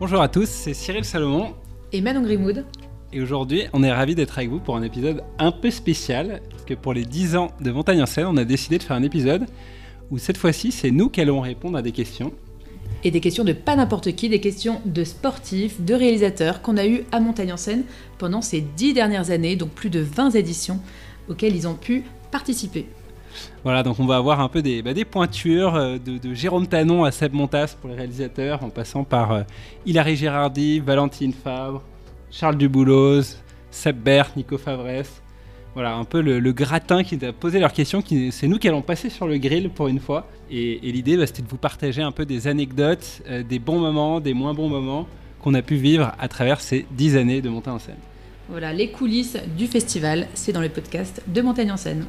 Bonjour à tous, c'est Cyril Salomon. Et Manon Grimoud. Et aujourd'hui, on est ravis d'être avec vous pour un épisode un peu spécial, parce que pour les 10 ans de Montagne en scène, on a décidé de faire un épisode où cette fois-ci, c'est nous qui allons répondre à des questions. Et des questions de pas n'importe qui, des questions de sportifs, de réalisateurs qu'on a eu à Montagne en scène pendant ces 10 dernières années, donc plus de 20 éditions auxquelles ils ont pu participer. Voilà, donc on va avoir un peu des, bah, des pointures euh, de, Jérôme Tanon à Seb Montas pour les réalisateurs, en passant par euh, Hilary Gérardi, Valentine Fabre, Charles Dubouloz, Seb Bert, Nico Favresse. Voilà, un peu le, gratin qui a posé leurs questions. C'est nous qui allons passer sur le grill pour une fois. Et, l'idée, bah, c'était de vous partager un peu des anecdotes, euh, des bons moments, des moins bons moments qu'on a pu vivre à travers ces dix années de montée en scène. Voilà, les coulisses du festival, c'est dans le podcast de Montagne en scène.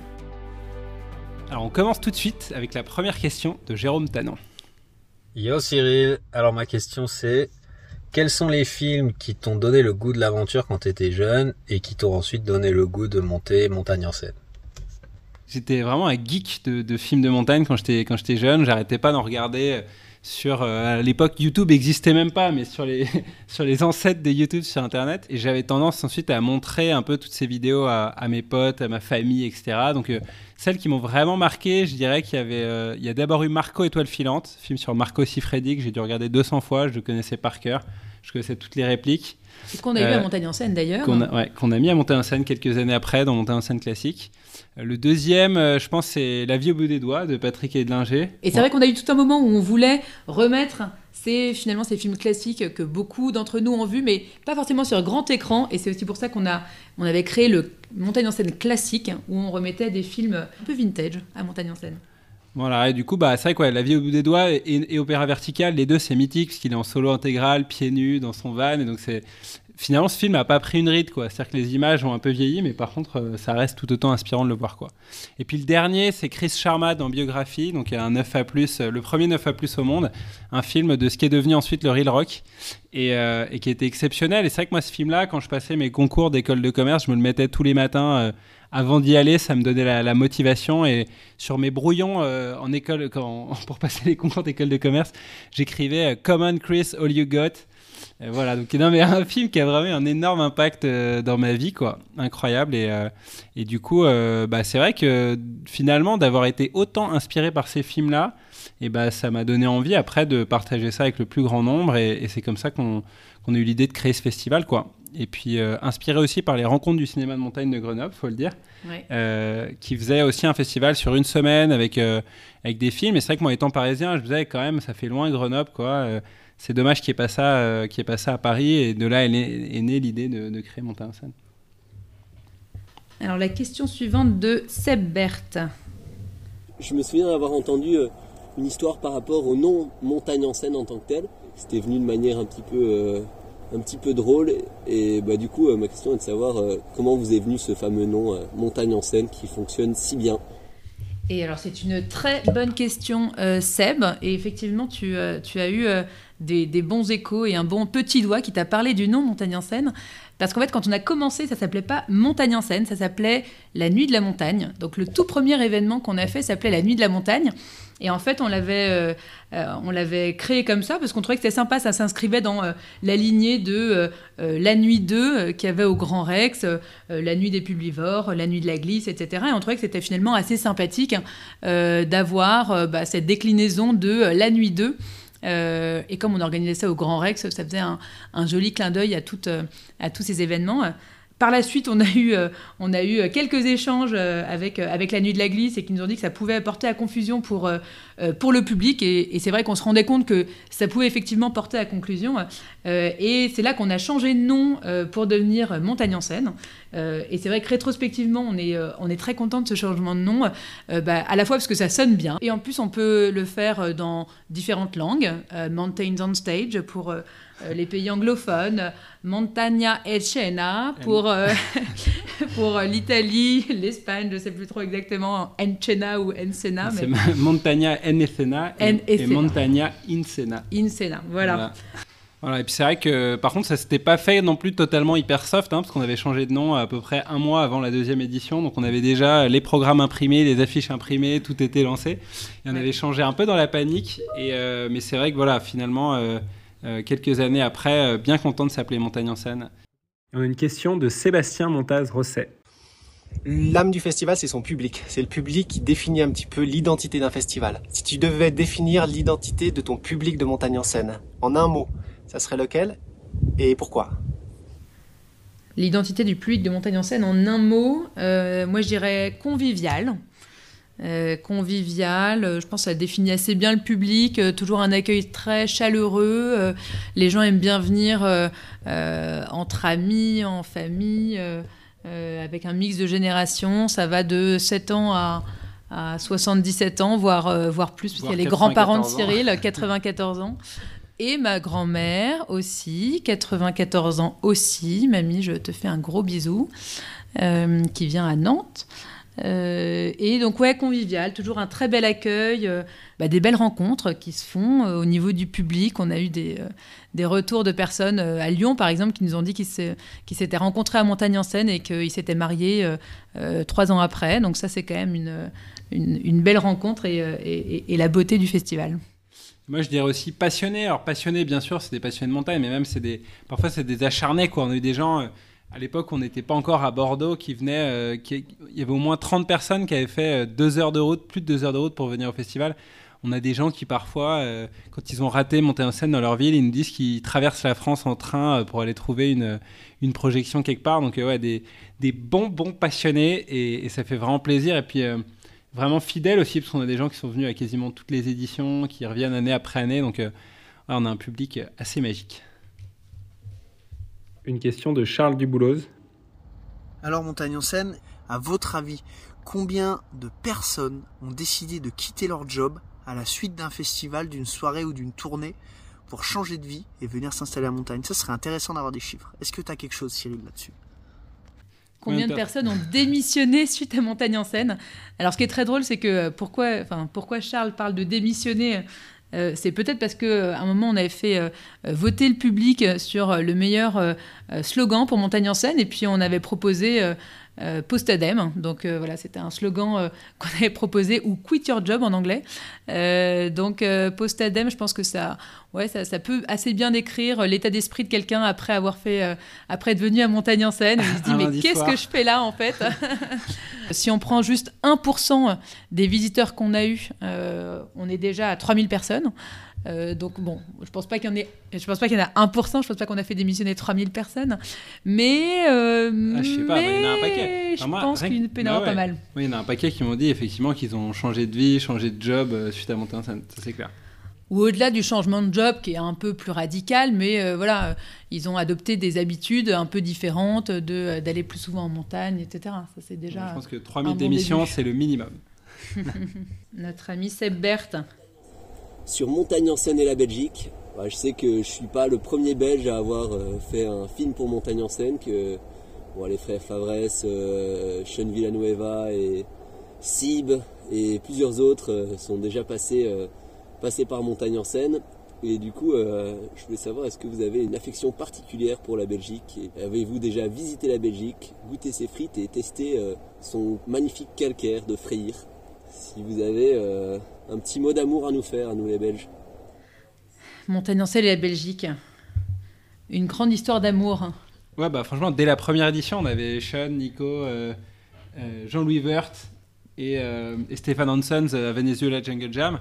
Alors on commence tout de suite avec la première question de Jérôme Tanon. Yo Cyril, alors ma question c'est quels sont les films qui t'ont donné le goût de l'aventure quand tu étais jeune et qui t'ont ensuite donné le goût de monter montagne en scène? J'étais vraiment un geek de, films de montagne quand j'étais quand j'étais jeune, j'arrêtais pas d'en regarder sur euh, à l'époque YouTube n'existait même pas mais sur les ancêtres des YouTube sur internet. Et j'avais tendance ensuite à montrer un peu toutes ces vidéos à, mes potes à ma famille etc donc euh, celles qui m'ont vraiment marqué je dirais qu'il y avait euh, a d'abord eu Marco étoile filante film sur Marco Siffredi que j'ai dû regarder 200 fois je le connaissais par cœur je connaissais toutes les répliques ce qu'on a eu à Montagne en scène d'ailleurs qu'on a, ouais, qu'on a mis à Montagne en scène quelques années après dans Montagne en scène classique le deuxième, euh, je pense, c'est La vie au bout des doigts de Patrick Edlinger. Et c'est vrai qu'on a eu tout un moment où on voulait remettre ces, finalement ces films classiques que beaucoup d'entre nous ont vus, mais pas forcément sur grand écran. Et c'est aussi pour ça qu'on a, on avait créé le Montagne en scène classique, où on remettait des films un peu vintage à Montagne en scène. Voilà, et du coup, bah, c'est vrai quoi, La vie au bout des doigts et, Opéra Vertical, les deux, c'est mythique, parce qu'il est en solo intégral, pieds nus, dans son van, et donc finalement, ce film n'a pas pris une ride, quoi. C'est-à-dire que les images ont un peu vieilli, mais par contre, euh, ça reste tout autant inspirant de le voir, quoi. Et puis le dernier, c'est Chris Sharma dans Biographie, donc il un 9A+, euh, le premier 9A+, au monde, un film de ce qui est devenu ensuite le Real Rock, et, euh, et qui était exceptionnel. Et c'est vrai que moi, ce film-là, quand je passais mes concours d'école de commerce, je me le mettais tous les matins avant d'y aller, ça me donnait la, motivation. Et sur mes brouillons en école, pour passer les concours d'école de commerce, j'écrivais Common Chris, all you got. Voilà, donc non, mais un film qui a vraiment un énorme impact euh, dans ma vie, quoi. Incroyable. Et, euh, et du coup, euh, bah, c'est vrai que finalement, d'avoir été autant inspiré par ces films-là, et bah, ça m'a donné envie après de partager ça avec le plus grand nombre. Et, c'est comme ça qu'on a eu l'idée de créer ce festival, quoi. Et puis inspiré aussi par les rencontres du cinéma de montagne de Grenoble, faut le dire, qui faisait aussi un festival sur une semaine avec, avec des films. Et c'est vrai que moi, étant parisien, je me disais quand même, ça fait loin Grenoble, quoi c'est dommage qu'il n'y ait, pas ça, euh, pas ça à Paris. Et de là est, née l'idée de, créer Montagne en scène. Alors la question suivante de Seb Berthe. Je me souviens d'avoir entendu euh, une histoire par rapport au nom Montagne en scène en tant que tel. C'était venu de manière un petit peu, euh, un petit peu drôle. Et bah, du coup, ma question est de savoir comment vous est venu ce fameux nom Montagne en scène qui fonctionne si bien? Et alors c'est une très bonne question, Seb. Et effectivement, tu, tu as eu des, bons échos et un bon petit doigt qui t'a parlé du nom Montagne en scène. Parce qu'en fait, quand on a commencé, ça s'appelait pas Montagne en scène, ça s'appelait La Nuit de la Montagne. Donc le tout premier événement qu'on a fait s'appelait La Nuit de la Montagne. Et en fait, on l'avait, euh, euh, on l'avait créé comme ça parce qu'on trouvait que c'était sympa, ça s'inscrivait dans euh, la lignée de La Nuit 2 qu'il y avait au Grand Rex, La Nuit des Publivores, La Nuit de la Glisse, etc. Et on trouvait que c'était finalement assez sympathique d'avoir bah, cette déclinaison de La Nuit 2 euh, et comme on organisait ça au Grand Rex, ça faisait un, joli clin d'œil à, à tous ces événements. Par la suite, on a eu, euh, on a eu quelques échanges avec, avec la Nuit de la Glisse et qui nous ont dit que ça pouvait apporter à confusion pour, le public. Et, c'est vrai qu'on se rendait compte que ça pouvait effectivement porter à conclusion. et c'est là qu'on a changé de nom pour devenir Montagne en Seine. et c'est vrai que rétrospectivement, on est, très content de ce changement de nom, bah, à la fois parce que ça sonne bien, et en plus on peut le faire dans différentes langues, Mountains on Stage pour euh, les pays anglophones, Montagna e Cena pour, euh, pour euh, l'Italie, l'Espagne, je ne sais plus trop exactement, Encena ou Encena. C'est Montagna Encena et, et Montagna Incena. Incena, voilà. voilà. et puis c'est vrai que par contre ça s'était pas fait non plus totalement hyper soft, hein, parce qu'on avait changé de nom à peu près un mois avant la deuxième édition, donc on avait déjà les programmes imprimés, les affiches imprimées, tout était lancé, et on avait changé un peu dans la panique, et, mais c'est vrai que voilà, finalement quelques années après, bien content de s'appeler Montagne en scène. On a une question de Sébastien Montaz-Rosset. L'âme du festival, c'est son public. C'est le public qui définit un petit peu l'identité d'un festival. Si tu devais définir l'identité de ton public de montagne en scène, en un mot, ça serait lequel et pourquoi? L'identité du public de montagne en scène, en un mot, euh, moi je dirais convivial. Euh, convivial, je pense que ça définit assez bien le public, euh, toujours un accueil très chaleureux, les gens aiment bien venir entre amis, en famille, euh, avec un mix de générations. Ça va de 7 ans à, 77 ans, voire, euh, voire plus, parce qu'il y a les grands-parents de Cyril, 94 ans. Et ma grand-mère aussi, 94 ans aussi. Mamie, je te fais un gros bisou, euh, qui vient à Nantes. Et donc, ouais, convivial, toujours un très bel accueil, bah, des belles rencontres qui se font au niveau du public. On a eu des, des retours de personnes euh, à Lyon, par exemple, qui nous ont dit qu'ils s'étaient rencontrés à Montagne-en-Seine et qu'ils s'étaient mariés euh, euh, trois ans après. Donc ça, c'est quand même une, une, belle rencontre et, la beauté du festival. Moi, je dirais aussi passionnés. Alors, passionnés, bien sûr, c'est des passionnés de montagne, mais même, c'est des, parfois, c'est des acharnés. Quoi. On a eu des gens, à l'époque, on n'était pas encore à Bordeaux, venaient. il y avait au moins 30 personnes qui avaient fait deux heures de route, plus de deux heures de route pour venir au festival on a des gens qui parfois, euh, quand ils ont raté monter en scène dans leur ville, ils nous disent qu'ils traversent la France en train euh, pour aller trouver une, projection quelque part. Donc euh, ouais, des, des, bons, bons passionnés et, ça fait vraiment plaisir. Et puis vraiment fidèles aussi, parce qu'on a des gens qui sont venus à quasiment toutes les éditions, qui reviennent année après année. Donc on a un public assez magique. Une question de Charles Dubouloz. Alors Montagne en scène, à votre avis, combien de personnes ont décidé de quitter leur job à la suite d'un festival, d'une soirée ou d'une tournée pour changer de vie et venir s'installer à montagne? Ça serait intéressant d'avoir des chiffres. Est-ce que tu as quelque chose, Cyril, là-dessus? Combien de personnes ont démissionné suite à Montagne en scène Alors, ce qui est très drôle, c'est que euh, pourquoi, enfin, pourquoi Charles parle de démissionner euh, c'est peut-être parce qu'à euh, un moment, on avait fait voter le public sur le meilleur slogan pour Montagne en scène, et puis on avait proposé euh, post-ADEME. Donc euh, voilà, c'était un slogan euh, qu'on avait proposé, ou Quit Your Job en anglais. donc post-ADEME, je pense que ça, ouais, ça, ça, peut assez bien décrire l'état d'esprit de quelqu'un après avoir fait, après être venu à Montagne en Seine. Il se dit, mais qu'est-ce que je fais là en fait Si on prend juste 1% des visiteurs qu'on a eus, on est déjà à 3000 personnes. Euh, donc bon, je pense pas qu'il y en ait, je pense pas qu'il y en a 1%, je pense pas qu'on a fait démissionner 3000 personnes, mais euh, ah, je sais pas, il y en a un paquet. je pense qu'il y en a bah pas mal. Oui, il y en a un paquet qui m'ont dit effectivement qu'ils ont changé de vie, changé de job euh, suite à monter en scène, ça c'est clair. Ou au-delà du changement de job qui est un peu plus radical, mais euh, voilà, ils ont adopté des habitudes un peu différentes de d'aller plus souvent en montagne, etc. Ça c'est déjà. je pense que 3000 démissions, c'est le minimum. Notre ami Seb Berthe sur Montagne en Seine et la Belgique. Je sais que je suis pas le premier Belge à avoir euh, fait un film pour Montagne en Seine, que les frères Favresse, euh, Sean Villanueva et Sib et plusieurs autres euh, sont déjà passés, par Montagne en Seine. Et du coup, je voulais savoir, est-ce que vous avez une affection particulière pour la Belgique? Avez-vous déjà visité la Belgique, goûté ses frites et testé son magnifique calcaire de Freyr Si vous avez un petit mot d'amour à nous faire, à nous les Belges. Montagne-en-Selle et la Belgique. Une grande histoire d'amour. Ouais, bah franchement, dès la première édition, on avait Sean, Nico, euh, euh, Jean-Louis Vert et, euh, Stéphane Hansons à Venezuela Jungle Jam.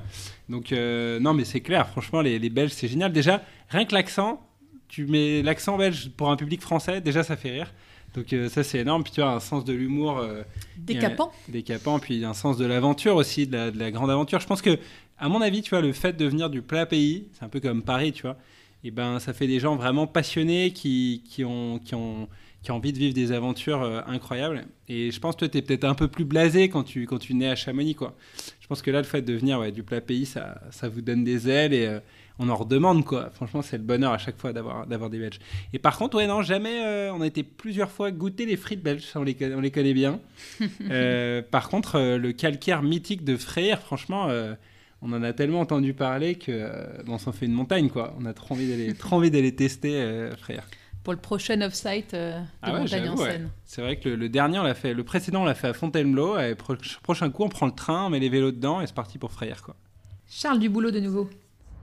Donc, non, mais c'est clair, franchement, les, les Belges, c'est génial. Déjà, rien que l'accent, tu mets l'accent belge pour un public français, déjà, ça fait rire. Donc euh, ça c'est énorme. Puis tu as un sens de l'humour euh, décapant. décapant. Puis un sens de l'aventure aussi, de la, grande aventure. Je pense que, à mon avis, tu vois, le fait de venir du plat pays, c'est un peu comme Paris, tu vois. Et ben ça fait des gens vraiment passionnés qui, qui ont, qui ont qui ont envie de vivre des aventures euh, incroyables. Et je pense que tu es peut-être un peu plus blasé quand tu, quand tu nais à Chamonix. Quoi. Je pense que là, le fait de venir ouais, du plat pays, ça, ça vous donne des ailes et, on en redemande quoi. Franchement, c'est le bonheur à chaque fois d'avoir d'avoir des Belges. Et par contre, ouais, non, jamais. Euh, on a été plusieurs fois goûter les frites belges, on les, on les connaît bien. Euh, par contre, euh, le calcaire mythique de Frère, franchement, on en a tellement entendu parler que on s'en fait une montagne quoi. On a trop envie d'aller trop envie d'aller tester. Pour le prochain off-site de ah Montagne en Seine. C'est vrai que le, dernier, on l'a fait. Le précédent, on l'a fait à Fontainebleau. Et prochain coup, on prend le train, on met les vélos dedans et c'est parti pour Frère quoi. Charles du boulot de nouveau.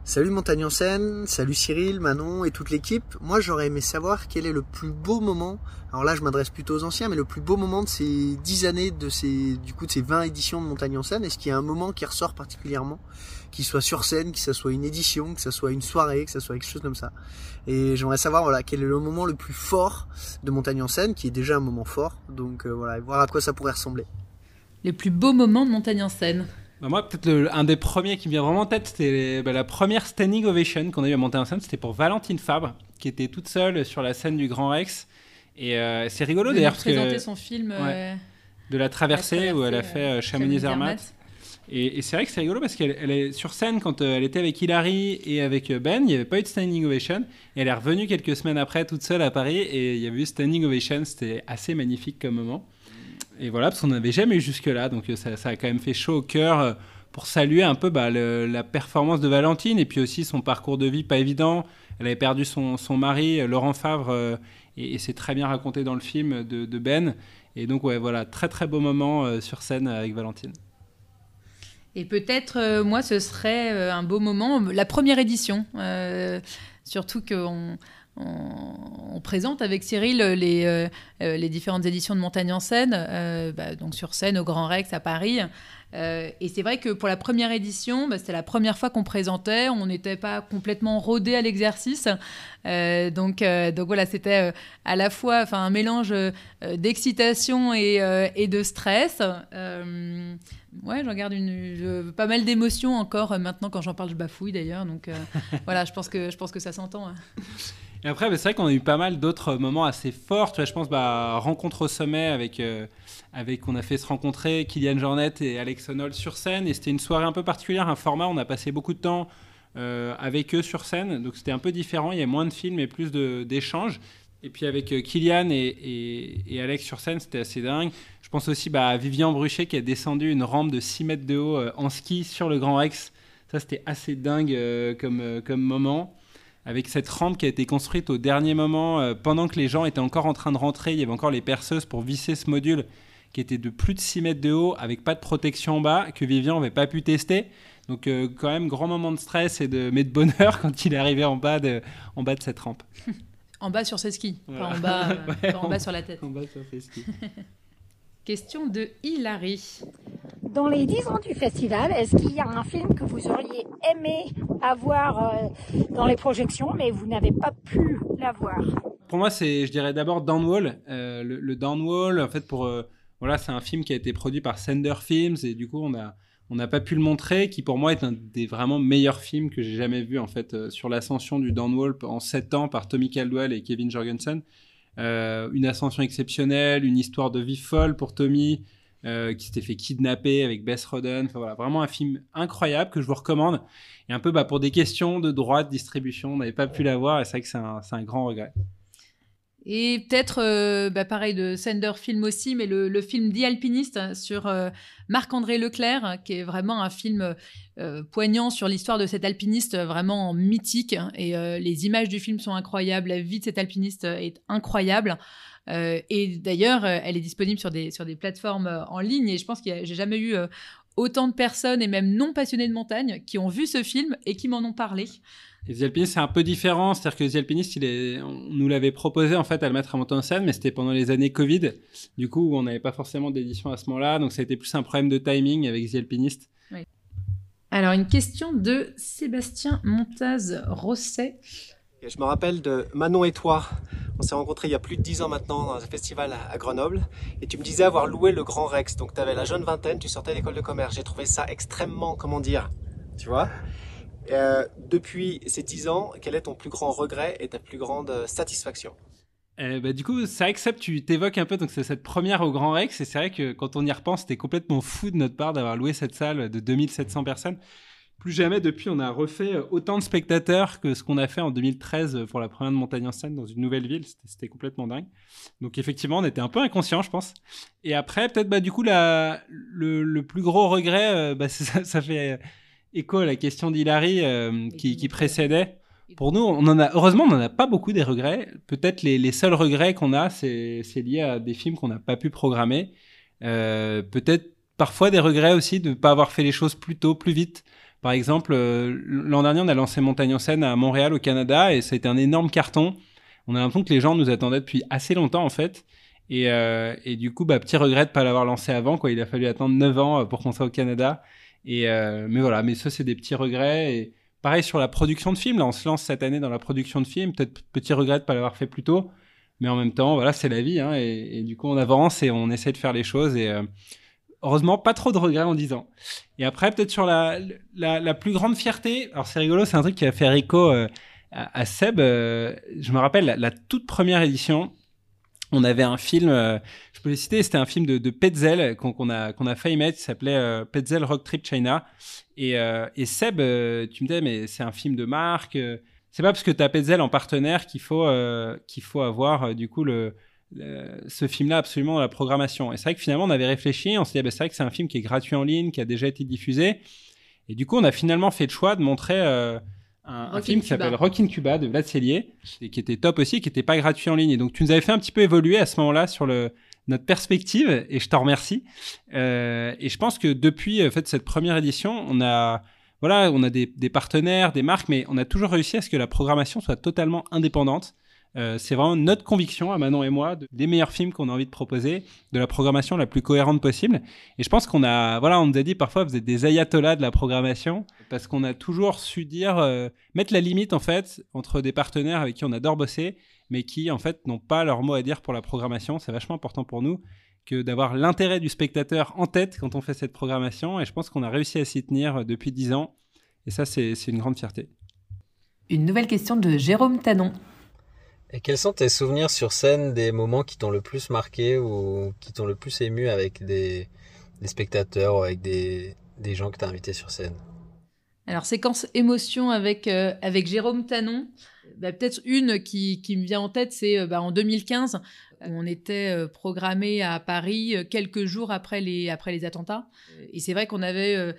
Salut Montagne en scène, salut Cyril, Manon et toute l'équipe. Moi j'aurais aimé savoir quel est le plus beau moment. Alors là je m'adresse plutôt aux anciens, mais le plus beau moment de ces 10 années, de ces, du coup de ces 20 éditions de Montagne en scène. Est-ce qu'il y a un moment qui ressort particulièrement, qui soit sur scène, que ça soit une édition, que ça soit une soirée, que ça soit quelque chose comme ça. Et j'aimerais savoir voilà quel est le moment le plus fort de Montagne en scène, qui est déjà un moment fort. Donc euh, voilà, voir à quoi ça pourrait ressembler. Les plus beaux moments de Montagne en scène. Bah, moi, peut-être un des premiers qui me vient vraiment en tête, c'était bah, la première standing ovation qu'on a eu à monter en scène. C'était pour Valentine Fabre, qui était toute seule sur la scène du Grand Rex. Et euh, c'est rigolo d'ailleurs. parce présenter son film. Euh, de la traversée, où elle a fait euh, Chamonix-Zermatt. Et, c'est vrai que c'est rigolo parce qu'elle est sur scène quand elle était avec Hilary et avec Ben, il n'y avait pas eu de standing ovation. Et elle est revenue quelques semaines après toute seule à Paris et il y avait eu standing ovation. C'était assez magnifique comme moment. Et voilà, parce qu'on n'avait jamais eu jusque-là, donc euh, ça, a quand même fait chaud au cœur euh, pour saluer un peu bah, la performance de Valentine et puis aussi son parcours de vie pas évident. Elle avait perdu son, mari, euh, Laurent Favre, et, c'est très bien raconté dans le film de, Ben. Et donc, voilà, très très beau moment sur scène avec Valentine. Et peut-être, moi, ce serait un beau moment, la première édition. surtout qu'on on, présente avec Cyril les, euh, euh, les, différentes éditions de Montagne en scène, euh, bah, donc sur scène au Grand Rex à Paris. et c'est vrai que pour la première édition, bah, c'était la première fois qu'on présentait, on n'était pas complètement rodé à l'exercice. donc, donc voilà, c'était à la fois un mélange d'excitation et, de stress. ouais, j'en garde pas mal d'émotions encore. Maintenant, quand j'en parle, je bafouille d'ailleurs. Donc voilà, je pense que, je pense que ça s'entend. Hein. Et après, c'est vrai qu'on a eu pas mal d'autres moments assez forts. Tu vois, je pense, bah, rencontre au sommet avec, euh, avec, on a fait se rencontrer Kylian Jornet et Alex Honnold sur scène. Et c'était une soirée un peu particulière, un format. On a passé beaucoup de temps euh, avec eux sur scène. Donc c'était un peu différent. Il y a moins de films et plus d'échanges. Et puis avec euh, Kylian et, Alex sur scène, c'était assez dingue. Je pense aussi bah, à Vivian Bruchet qui a descendu une rampe de 6 mètres de haut en ski sur le Grand Rex. Ça, c'était assez dingue comme, comme moment avec cette rampe qui a été construite au dernier moment, euh, pendant que les gens étaient encore en train de rentrer, il y avait encore les perceuses pour visser ce module qui était de plus de 6 mètres de haut, avec pas de protection en bas, que Vivian n'avait pas pu tester. Donc euh, quand même, grand moment de stress et de, mais de bonheur quand il est arrivé en bas de, en bas de cette rampe. en bas sur ses skis, pas en bas, euh, en bas sur la tête. En bas sur ses skis. Question de Hilary. Dans les 10 ans du festival, est-ce qu'il y a un film que vous auriez aimé avoir euh, dans les projections, mais vous n'avez pas pu l'avoir? Pour moi, c'est, je dirais d'abord Downwall. Euh, le, Downwall, en fait, pour euh, voilà, c'est un film qui a été produit par Sender Films et du coup, on a on n'a pas pu le montrer, qui pour moi est un des vraiment meilleurs films que j'ai jamais vu en fait sur l'ascension du Downwall en 7 ans par Tommy Caldwell et Kevin Jorgensen. Une ascension exceptionnelle, une histoire de vie folle pour Tommy, euh, qui s'était fait kidnapper avec Bess Roden. Enfin, voilà, vraiment un film incroyable que je vous recommande. Et un peu bah, pour des questions de droit de distribution, on n'avait pas pu l'avoir et c'est vrai que c'est un, un, grand regret. Et peut-être, euh, bah, pareil, de Sender Film aussi, mais le, film The Alpiniste sur euh, Marc-André Leclerc, qui est vraiment un film poignant sur l'histoire de cet alpiniste vraiment mythique. Et les images du film sont incroyables, la vie de cet alpiniste est incroyable. Et d'ailleurs, elle est disponible sur des, sur des plateformes en ligne. Et je pense que j'ai jamais eu autant de personnes, et même non passionnées de montagne, qui ont vu ce film et qui m'en ont parlé. Et The Alpinist, c'est un peu différent. C'est-à-dire que The Alpinist, il est, on nous l'avait proposé en fait à le mettre à monter en scène, mais c'était pendant les années Covid. Du coup, où on n'avait pas forcément d'édition à ce moment-là. Donc, ça a été plus un problème de timing avec The Alpinist. Alors, une question de Sébastien Montaz-Rosset. Je me rappelle de Manon et toi. On s'est rencontrés il y a plus de 10 ans maintenant dans un festival à Grenoble. Et tu me disais avoir loué le Grand Rex. Donc, tu avais la jeune vingtaine, tu sortais d'école de commerce. J'ai trouvé ça extrêmement, comment dire, tu vois euh, depuis ces 10 ans, quel est ton plus grand regret et ta plus grande euh, satisfaction? Eh ben, du coup, c'est vrai que tu t'évoques un peu donc c'est cette première au Grand Rex et c'est vrai que quand on y repense, c'était complètement fou de notre part d'avoir loué cette salle de 2700 personnes. Plus jamais depuis, on a refait autant de spectateurs que ce qu'on a fait en 2013 pour la première de Montagne en scène dans une nouvelle ville. C'était complètement dingue. Donc effectivement, on était un peu inconscient, je pense. Et après, peut-être bah du coup la, le, plus gros regret, euh, bah, ça, ça fait écho à la question d'Hilary euh, qui, précédait. Pour nous, on en a, heureusement, on n'en a pas beaucoup des regrets. Peut-être les, les, seuls regrets qu'on a, c'est lié à des films qu'on n'a pas pu programmer. Euh, peut-être parfois des regrets aussi de ne pas avoir fait les choses plus tôt, plus vite. Par exemple, euh, l'an dernier, on a lancé Montagne en scène à Montréal, au Canada, et ça a été un énorme carton. On a l'impression que les gens nous attendaient depuis assez longtemps, en fait. Et, euh, du coup, bah, petit regret de pas l'avoir lancé avant. Il a fallu attendre 9 ans euh, pour qu'on soit au Canada. Et, mais voilà, mais ça, c'est des petits regrets. Et pareil sur la production de films. Là, on se lance cette année dans la production de films. Peut-être petit regret de pas l'avoir fait plus tôt. Mais en même temps, voilà, c'est la vie. Hein, et, du coup, on avance et on essaie de faire les choses. Heureusement, pas trop de regrets en 10 ans. Et après, peut-être sur la, la, plus grande fierté. Alors, c'est rigolo, c'est un truc qui a fait écho euh, à, Seb. Euh, je me rappelle la, toute première édition. On avait un film, euh, je peux le citer, c'était un film de, Petzel qu'on qu a, qu'on a failli mettre, il s'appelait Petzel Rock Trip China. Et, et Seb, tu me disais, mais c'est un film de marque. c'est pas parce que tu as Petzel en partenaire qu'il faut, qu'il faut avoir du coup le, ce film-là absolument dans la programmation. Et c'est vrai que finalement, on avait réfléchi, on s'est dit, bah, c'est vrai que c'est un film qui est gratuit en ligne, qui a déjà été diffusé. Et du coup, on a finalement fait le choix de montrer euh, un, un, film qui s'appelle Rock in Cuba de Vlad Cellier, et qui était top aussi, qui n'était pas gratuit en ligne. Et donc, tu nous avais fait un petit peu évoluer à ce moment-là sur le, notre perspective, et je t'en remercie. Euh, et je pense que depuis en fait, cette première édition, on a, voilà, on a des, des, partenaires, des marques, mais on a toujours réussi à ce que la programmation soit totalement indépendante. Euh, c'est vraiment notre conviction à Manon et moi de, des meilleurs films qu'on a envie de proposer, de la programmation la plus cohérente possible. Et je pense qu'on a, voilà, on nous a dit parfois vous êtes des ayatollahs de la programmation parce qu'on a toujours su dire euh, mettre la limite en fait entre des partenaires avec qui on adore bosser, mais qui en fait n'ont pas leur mot à dire pour la programmation. C'est vachement important pour nous que d'avoir l'intérêt du spectateur en tête quand on fait cette programmation. Et je pense qu'on a réussi à s'y tenir depuis dix ans. Et ça, c'est une grande fierté. Une nouvelle question de Jérôme Tanon. Et quels sont tes souvenirs sur scène des moments qui t'ont le plus marqué ou qui t'ont le plus ému avec des, spectateurs ou avec des, gens que tu as invités sur scène? Alors, séquence émotion avec, euh, avec Jérôme Tanon. Bah, Peut-être une qui, me vient en tête, c'est euh, bah, en 2015, où on était euh, programmé à Paris quelques jours après les, après les attentats. Et c'est vrai qu'on avait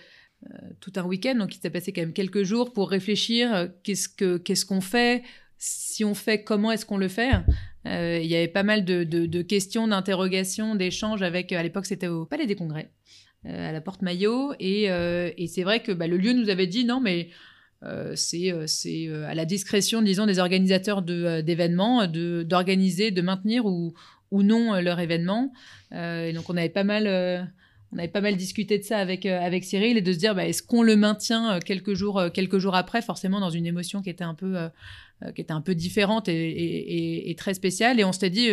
tout un week-end, donc il s'est passé quand même quelques jours pour réfléchir qu'est-ce qu'on qu qu'on fait? Si on fait, comment est-ce qu'on le fait euh, Il y avait pas mal de, questions, d'interrogations, d'échanges avec, à l'époque c'était au Palais des Congrès, euh, à la Porte Maillot, et, euh, c'est vrai que bah, le lieu nous avait dit non mais c'est à la discrétion, disons, des organisateurs d'événements de, d'organiser, de, maintenir ou, non leur événement. et donc on avait pas mal on avait pas mal discuté de ça avec, avec Cyril et de se dire bah, est-ce qu'on le maintient quelques jours, quelques jours après, forcément dans une émotion qui était un peu, qui était un peu différente et, et, très spéciale. Et on s'était dit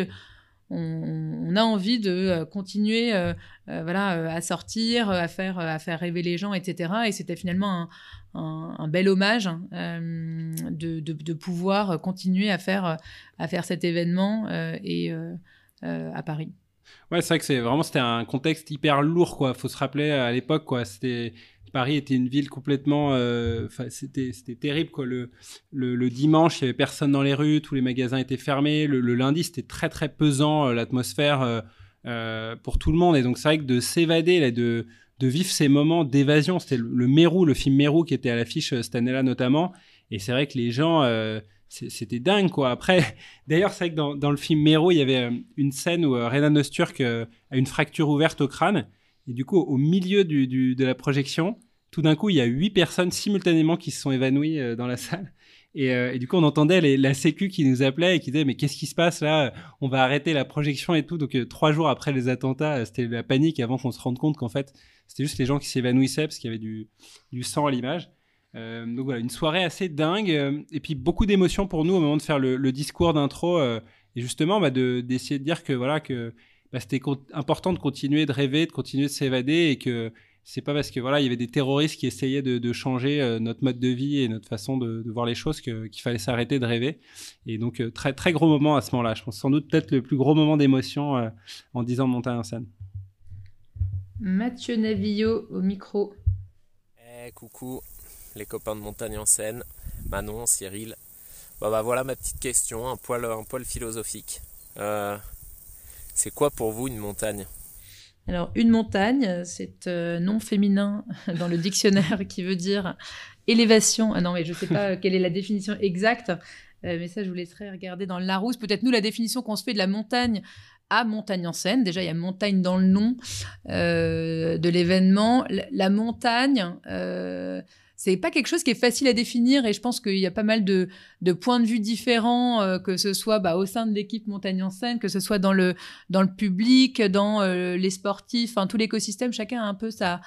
on, on, a envie de continuer euh, voilà, à sortir, à faire, à faire rêver les gens, etc. Et c'était finalement un, un, un, bel hommage hein, de, de, de, pouvoir continuer à faire, à faire cet événement et, à Paris. Ouais, c'est vrai que c'est vraiment c'était un contexte hyper lourd quoi. Faut se rappeler à l'époque quoi, c'était Paris était une ville complètement euh, c'était terrible quoi le, le, dimanche, il y avait personne dans les rues, tous les magasins étaient fermés, le, lundi c'était très très pesant euh, l'atmosphère euh, pour tout le monde et donc c'est vrai que de s'évader de de vivre ces moments d'évasion, c'était le, Mérou, le film Mérou qui était à l'affiche cette année-là notamment et c'est vrai que les gens c'était dingue quoi. Après, d'ailleurs, c'est vrai que dans, dans, le film Mero, il y avait une scène où Renan euh, a une fracture ouverte au crâne. Et du coup, au milieu de la projection, tout d'un coup, il y a huit personnes simultanément qui se sont évanouies euh, dans la salle. Et, euh, et, du coup, on entendait la Sécu qui nous appelait et qui disait mais qu'est-ce qui se passe là? On va arrêter la projection et tout. Donc euh, trois jours après les attentats, c'était la panique avant qu'on se rende compte qu'en fait, c'était juste les gens qui s'évanouissaient parce qu'il y avait du, sang à l'image. Donc voilà, une soirée assez dingue et puis beaucoup d'émotions pour nous au moment de faire le, discours d'intro et justement bah, d'essayer de, de, dire que voilà que bah, c'était important de continuer de rêver, de continuer de s'évader et que c'est pas parce que voilà il y avait des terroristes qui essayaient de, de changer euh, notre mode de vie et notre façon de, de voir les choses qu'il fallait s'arrêter de rêver et donc euh, très très gros moment à ce moment-là. Je pense sans doute peut-être le plus gros moment d'émotion euh, en disant de monter en scène. Mathieu Navillo au micro. Hey, coucou, les copains de montagne en scène, Manon, Cyril. Bah, bah voilà ma petite question, un poil, un poil philosophique. Euh, c'est quoi pour vous une montagne? Alors une montagne, c'est euh, nom féminin dans le dictionnaire qui veut dire élévation. Ah non mais je sais pas quelle est la définition exacte. Euh, mais ça, je vous laisserai regarder dans le Larousse. Peut-être nous, la définition qu'on se fait de la montagne à Montagne en Seine. Déjà, il y a montagne dans le nom euh, de l'événement. La, montagne, euh, c'est pas quelque chose qui est facile à définir et je pense qu'il y a pas mal de, points de vue différents, euh, que ce soit bah, au sein de l'équipe Montagne en scène, que ce soit dans le, dans le public, dans euh, les sportifs, enfin tout l'écosystème, chacun a un peu sa,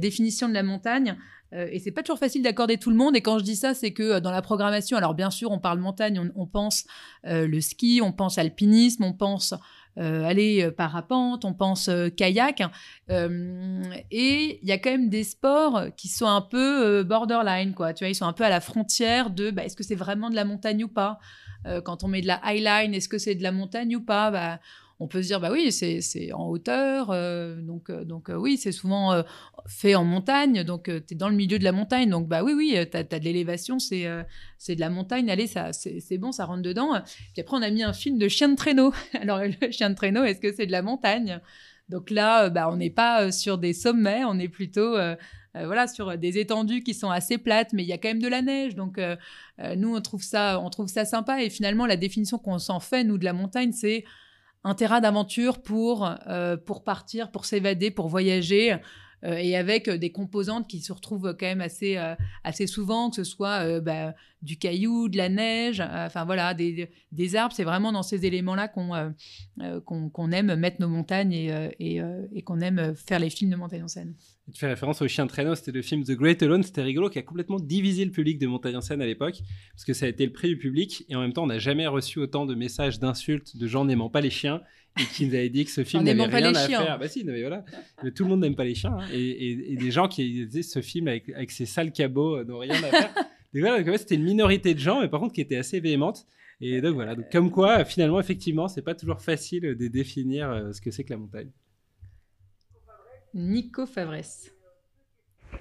définition de la montagne. Euh, et c'est pas toujours facile d'accorder tout le monde. Et quand je dis ça, c'est que euh, dans la programmation, alors bien sûr, on parle montagne, on, pense le ski, on pense alpinisme, on pense aller euh, parapente, on pense euh, kayak. Euh, et il y a quand même des sports qui sont un peu euh, borderline, quoi. Tu vois, ils sont un peu à la frontière de bah, est-ce que c'est vraiment de la montagne ou pas? Euh, Quand on met de la highline, est-ce que c'est de la montagne ou pas? Bah, on peut se dire bah oui c'est en hauteur euh, donc euh, donc euh, oui c'est souvent fait en montagne donc tu es dans le milieu de la montagne donc bah oui oui tu as, de l'élévation c'est de la montagne allez ça c'est bon ça rentre dedans. Puis après on a mis un film de chien de traîneau. Alors le chien de traîneau est-ce que c'est de la montagne? Donc là bah on n'est pas sur des sommets on est plutôt voilà sur des étendues qui sont assez plates mais il y a quand même de la neige donc nous on trouve ça on trouve ça sympa et finalement la définition qu'on s'en fait nous de la montagne c'est un terrain d'aventure pour, euh, pour partir, pour s'évader, pour voyager, et avec euh, des composantes qui se retrouvent quand même assez, euh, assez souvent, que ce soit euh, bah, du caillou, de la neige, euh, enfin voilà, des, des arbres. C'est vraiment dans ces éléments-là qu'on euh, euh, aime mettre nos montagnes et, euh, et, euh, et qu'on aime faire les films de montagne en scène. Tu fais référence au chien traîneau, c'était le film The Great Alone, c'était rigolo, qui a complètement divisé le public de Montagne en scène à l'époque, parce que ça a été le prix du public, et en même temps, on n'a jamais reçu autant de messages d'insultes de gens n'aimant pas les chiens, et qui nous avaient dit que ce film n'avait rien les à chiens. faire. Bah si, non, mais voilà. Mais tout le monde n'aime pas les chiens, hein, et, et- et des gens qui disaient ce film avec, avec ses sales cabots euh, n'ont rien à faire. Donc voilà, donc en fait, c'était une minorité de gens, mais par contre qui était assez véhémente. Et donc voilà, donc comme quoi, finalement, effectivement, c'est pas toujours facile de définir euh, ce que c'est que la montagne. Nico Favresse.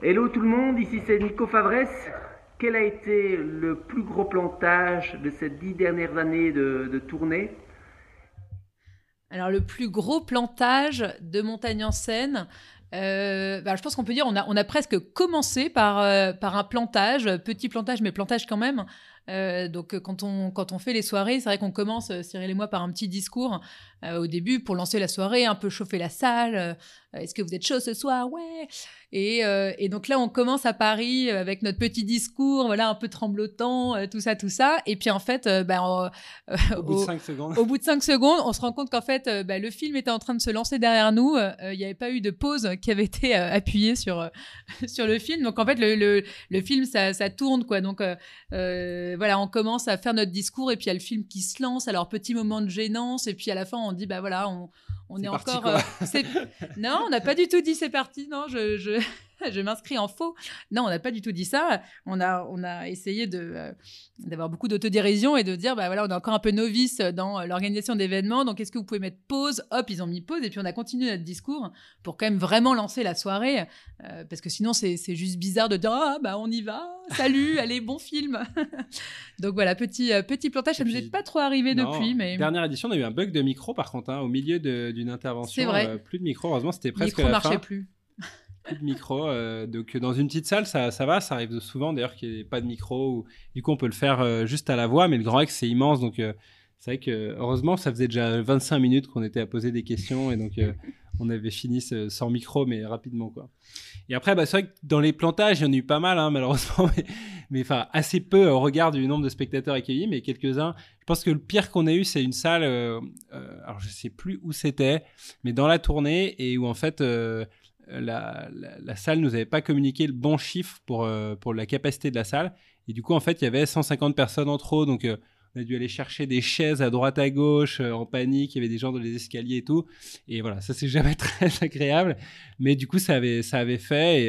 Hello tout le monde, ici c'est Nico Favresse. Quel a été le plus gros plantage de ces dix dernières années de, de tournée? Alors, le plus gros plantage de montagne en Seine, euh, bah, je pense qu'on peut dire on a, on a presque commencé par, euh, par un plantage, petit plantage, mais plantage quand même. Euh, donc, quand on, quand on fait les soirées, c'est vrai qu'on commence, euh, Cyril et moi, par un petit discours au début pour lancer la soirée, un peu chauffer la salle. Est-ce que vous êtes chaud ce soir? Ouais. Et, euh, et donc là, on commence à Paris euh, avec notre petit discours, voilà, un peu tremblotant, euh, tout ça, tout ça. Et puis en fait, euh, ben, Au bout de au- 5 secondes. au bout de cinq secondes, on se rend compte qu'en fait, bah, le film était en train de se lancer derrière nous. Il n'y avait pas eu de pause qui avait été appuyée sur, sur le film. Donc en fait, le, le, le film, ça, ça tourne. quoi. Donc voilà, on commence à faire notre discours et puis il y a le film qui se lance. Alors petit moment de gênance et puis à la fin, on dit, bah voilà, on, on est parti, encore... euh, non, on n'a pas du tout dit c'est parti. Non, je... je... Je m'inscris en faux. Non, on n'a pas du tout dit ça. On a, on a essayé de, euh, d'avoir beaucoup d'autodérision et de dire bah voilà on est encore un peu novice dans l'organisation d'événements donc est-ce que vous pouvez mettre pause? Hop ils ont mis pause et puis on a continué notre discours pour quand même vraiment lancer la soirée euh, parce que sinon c'est c'est juste bizarre de dire ah bah on y va salut allez bon film donc voilà petit euh, petit plantage ça Et nous est pas trop arrivé Non, depuis mais Dernière édition, on a eu un bug de micro par contre, hein, au milieu de- d'une intervention. C'est vrai. euh, plus de micro, heureusement, c'était le presque micro la marchait fin. plus De micro. euh, donc dans une petite salle, ça, ça va, ça arrive souvent d'ailleurs qu'il n'y ait pas de micro. Du coup, on peut le faire euh, juste à la voix, mais le Grand Rex, c'est immense. Donc euh, c'est vrai que heureusement, ça faisait déjà 25 minutes qu'on était à poser des questions et donc euh, on avait fini sans micro, mais rapidement quoi. Et après, bah, c'est vrai que dans les plantages, il y en a eu pas mal, hein, malheureusement, mais, enfin assez peu au regard du nombre de spectateurs accueillis, mais quelques-uns. Je pense que le pire qu'on ait eu, c'est une salle, euh, euh, alors je sais plus où c'était, mais dans la tournée et où en fait euh, la, la, la salle nous avait pas communiqué le bon chiffre pour, euh, pour la capacité de la salle. Et du coup, en fait, il y avait 150 personnes en trop, donc euh, on a dû aller chercher des chaises à droite à gauche euh, en panique. Il y avait des gens dans les escaliers et tout. Et voilà, ça c'est jamais très agréable, mais du coup, ça avait ça avait fait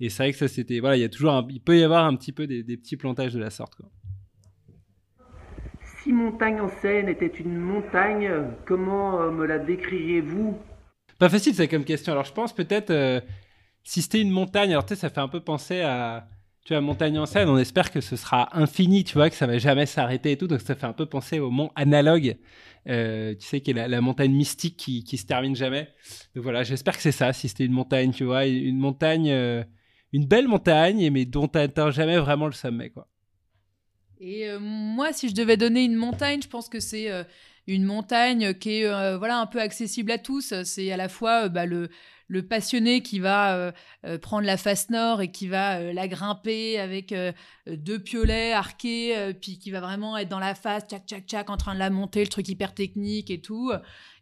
et, c'est vrai que ça c'était voilà, il y a toujours un- il peut y avoir un petit peu des, petits plantages de la sorte. Si Montagne en Seine était une montagne, comment me la décririez-vous? Pas facile, ça comme question. Alors, je pense peut-être euh, si c'était une montagne. Alors, tu sais, ça fait un peu penser à, tu vois, montagne en scène. On espère que ce sera infini, tu vois, que ça va jamais s'arrêter et tout. Donc, ça fait un peu penser au mont analogue, euh, tu sais, qui est la, montagne mystique qui, qui se termine jamais. Donc voilà, j'espère que c'est ça. Si c'était une montagne, tu vois, une montagne, euh, une belle montagne, mais dont tu n'atteins jamais vraiment le sommet, quoi. Et moi, si je devais donner une montagne, je pense que c'est une montagne qui est euh, voilà un peu accessible à tous. C'est à la fois euh, bah, le le passionné qui va prendre la face nord et qui va la grimper avec deux piolets arqués, puis qui va vraiment être dans la face, tchac, tchac, tchac, en train de la monter, le truc hyper technique et tout.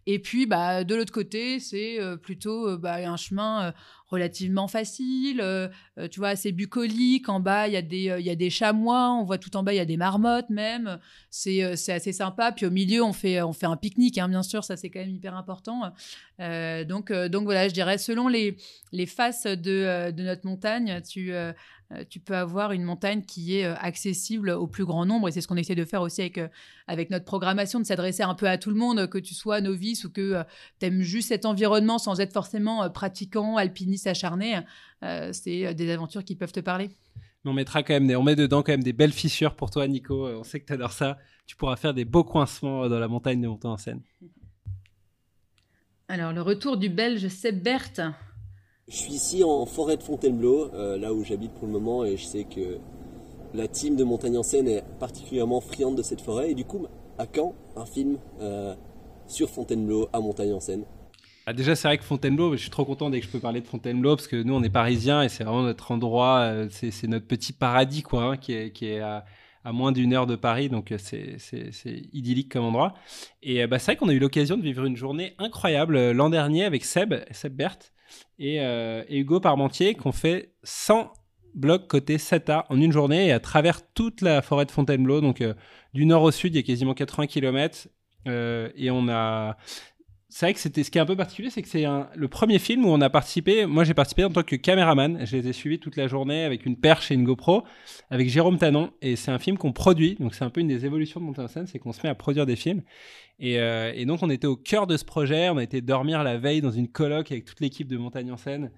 Et puis, bah, de l'autre côté, c'est plutôt bah, un chemin relativement facile, euh, euh, tu vois, assez bucolique. En bas, il y, a des, euh, y a des chamois, on voit tout en bas, il y a des marmottes même. C'est, c'est assez sympa. Puis au milieu, on fait, on fait un pique-nique, hein, bien sûr, ça c'est quand même hyper important. donc, donc voilà, je dirais, selon les, les faces de, de notre montagne, tu, tu peux avoir une montagne qui est accessible au plus grand nombre. Et c'est ce qu'on essaie de faire aussi avec, avec notre programmation, de s'adresser un peu à tout le monde, que tu sois novice ou que tu aimes juste cet environnement sans être forcément pratiquant, alpiniste s'acharner, euh, c'est euh, des aventures qui peuvent te parler. on mettra quand même on met dedans quand même des belles fissures pour toi, Nico. Euh, on sait que tu adores ça. Tu pourras faire des beaux coincements dans la montagne de montant en scène. Alors, le retour du Belge Seb Berthe. Je suis ici en forêt de Fontainebleau, là où j'habite pour le moment, et je sais que la team de Montagne en scène est particulièrement friande de cette forêt. Et du coup, à quand un film sur Fontainebleau à Montagne en scène ah, déjà, c'est vrai que Fontainebleau, je suis trop content dès que je peux parler de Fontainebleau parce que nous, on est parisiens et c'est vraiment notre endroit, euh, c'est notre petit paradis, quoi, hein, qui est, à, moins d'une heure de Paris, donc euh, c'est idyllique comme endroit. Et euh, bah, c'est vrai qu'on a eu l'occasion de vivre une journée incroyable l'an dernier avec Seb, Seb Berthe et, Hugo Parmentier, qui ont fait 100 blocs côté 7A en une journée et à travers toute la forêt de Fontainebleau, donc du nord au sud, il y a quasiment 80 km. et on a c'est vrai que c'était ce qui est un peu particulier, c'est que c'est le premier film où on a participé. Moi, j'ai participé en tant que caméraman. Je les ai suivis toute la journée avec une perche et une GoPro, avec Jérôme Tanon. Et c'est un film qu'on produit. Donc, c'est un peu une des évolutions de Monter en scène, c'est qu'on se met à produire des films. Et, euh, et, donc, on était au cœur de ce projet. On a été dormir la veille dans une coloc avec toute l'équipe de Montagne en scène.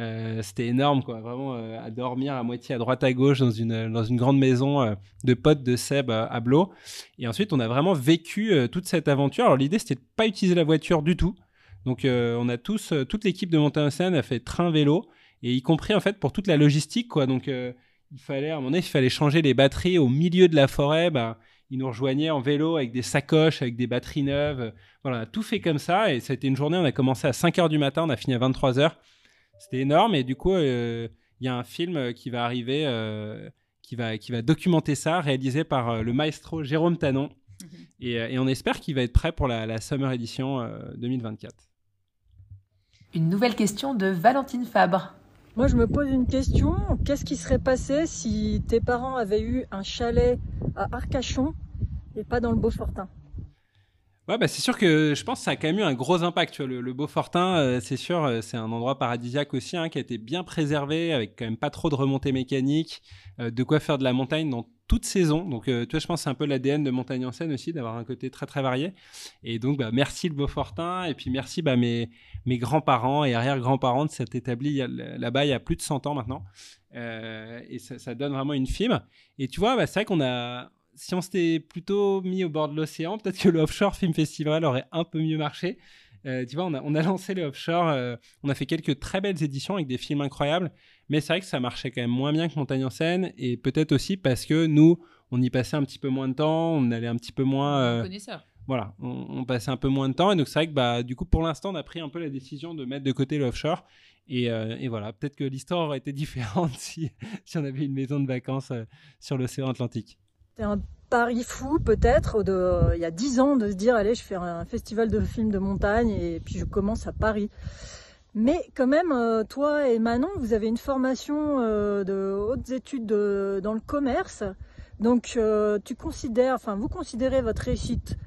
Euh, c'était énorme, quoi. Vraiment euh, à dormir à moitié à droite à gauche dans une, dans une grande maison euh, de potes de Seb à Blo. Et ensuite, on a vraiment vécu toute cette aventure. Alors, l'idée, c'était de pas utiliser la voiture du tout. Donc, on a tous, toute l'équipe de montagne scène a fait train-vélo, et y compris en fait pour toute la logistique, quoi. Donc, il fallait, à un moment donné, il fallait changer les batteries au milieu de la forêt. Bah, ils nous rejoignaient en vélo avec des sacoches, avec des batteries neuves. Voilà, tout fait comme ça. Et ça a été une journée, on a commencé à 5 h du matin, on a fini à 23 h c'était énorme et du coup, euh, il y a un film euh, qui va arriver, euh, qui, va, qui va documenter ça, réalisé par le maestro Jérôme Tanon. Mhm. Et, on espère qu'il va être prêt pour la, Summer Edition 2024. Une nouvelle question de Valentine Fabre. Moi, je me pose une question. Qu'est-ce qui serait passé si tes parents avaient eu un chalet à Arcachon et pas dans le Beaufortin? Ouais, bah c'est sûr que je pense que ça a quand même eu un gros impact. Tu vois, le, Beaufortin, euh, c'est sûr, euh, c'est un endroit paradisiaque aussi, hein, qui a été bien préservé, avec quand même pas trop de remontées mécaniques, euh, de quoi faire de la montagne dans toute saison. Donc, tu vois, je pense que c'est un peu l'ADN de Montagne en Seine aussi, d'avoir un côté très très varié. Et donc, bah, merci le Beaufortin, et puis merci bah, mes, mes grands-parents et arrière-grands-parents de s'être établis là-bas il y a plus de 100 ans maintenant. et ça, donne vraiment une film. Et tu vois, bah, c'est vrai qu'on a si on s'était plutôt mis au bord de l'océan, peut-être que le Offshore Film Festival aurait un peu mieux marché. Euh, tu vois, on a, on a, lancé le offshore, euh, on a fait quelques très belles éditions avec des films incroyables, mais c'est vrai que ça marchait quand même moins bien que Montagne en scène, et peut-être aussi parce que nous, on y passait un petit peu moins de temps, on allait un petit peu moins. Euh, voilà, on, passait un peu moins de temps, et donc c'est vrai que bah, du coup, pour l'instant, on a pris un peu la décision de mettre de côté le offshore, et, et voilà, peut-être que l'histoire aurait été différente si, si on avait une maison de vacances sur l'océan Atlantique. C'est un pari fou peut-être de il y a dix ans de se dire allez je fais un festival de films de montagne et puis je commence à Paris. Mais quand même, euh, toi et Manon, vous avez une formation euh, de hautes études dans le commerce. Donc euh, tu considères, enfin vous considérez votre réussite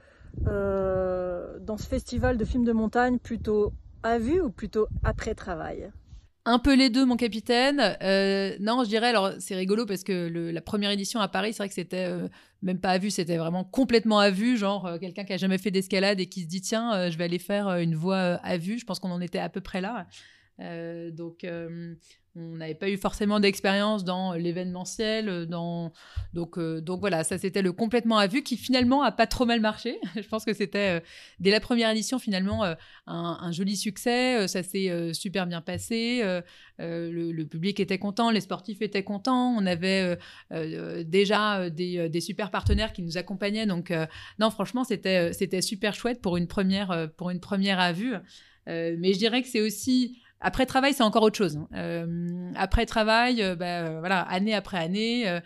dans ce festival de films de montagne plutôt à vue ou plutôt après travail? Un peu les deux, mon capitaine. Euh, non, je dirais, alors c'est rigolo parce que la première édition à Paris, c'est vrai que c'était euh, même pas à vue, c'était vraiment complètement à vue. Genre, euh, quelqu'un qui a jamais fait d'escalade et qui se dit, tiens, je vais aller faire une voie à vue. Je pense qu'on en était à peu près là. donc, on n'avait pas eu forcément d'expérience dans l'événementiel, euh, dans donc euh, donc voilà, ça c'était le complètement à vue qui finalement a pas trop mal marché. Je pense que c'était euh, dès la première édition finalement un, joli succès, ça s'est super bien passé, le, public était content, les sportifs étaient contents, on avait déjà des, super partenaires qui nous accompagnaient, donc non franchement c'était c'était super chouette pour une première pour une première à vue. mais je dirais que c'est aussi après travail, c'est encore autre chose. Euh, après travail, euh, bah, euh, voilà, année après année,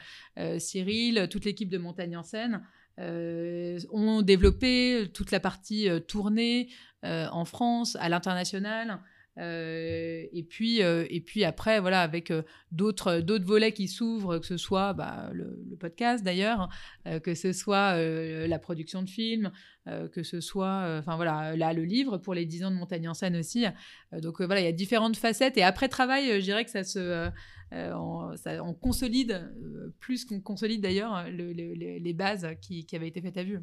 Cyril, toute l'équipe de Montagne en scène ont développé toute la partie tournée en France, à l'international. Euh, et puis euh, et puis après voilà avec euh, d'autres d'autres volets qui s'ouvrent que ce soit bah, le, podcast d'ailleurs que ce soit la production de films que ce soit enfin voilà là le livre pour les 10 ans de montagne en scène aussi donc voilà il y a différentes facettes et après travail je dirais que ça se on, consolide plus qu'on consolide d'ailleurs les bases qui avaient été faites à vue.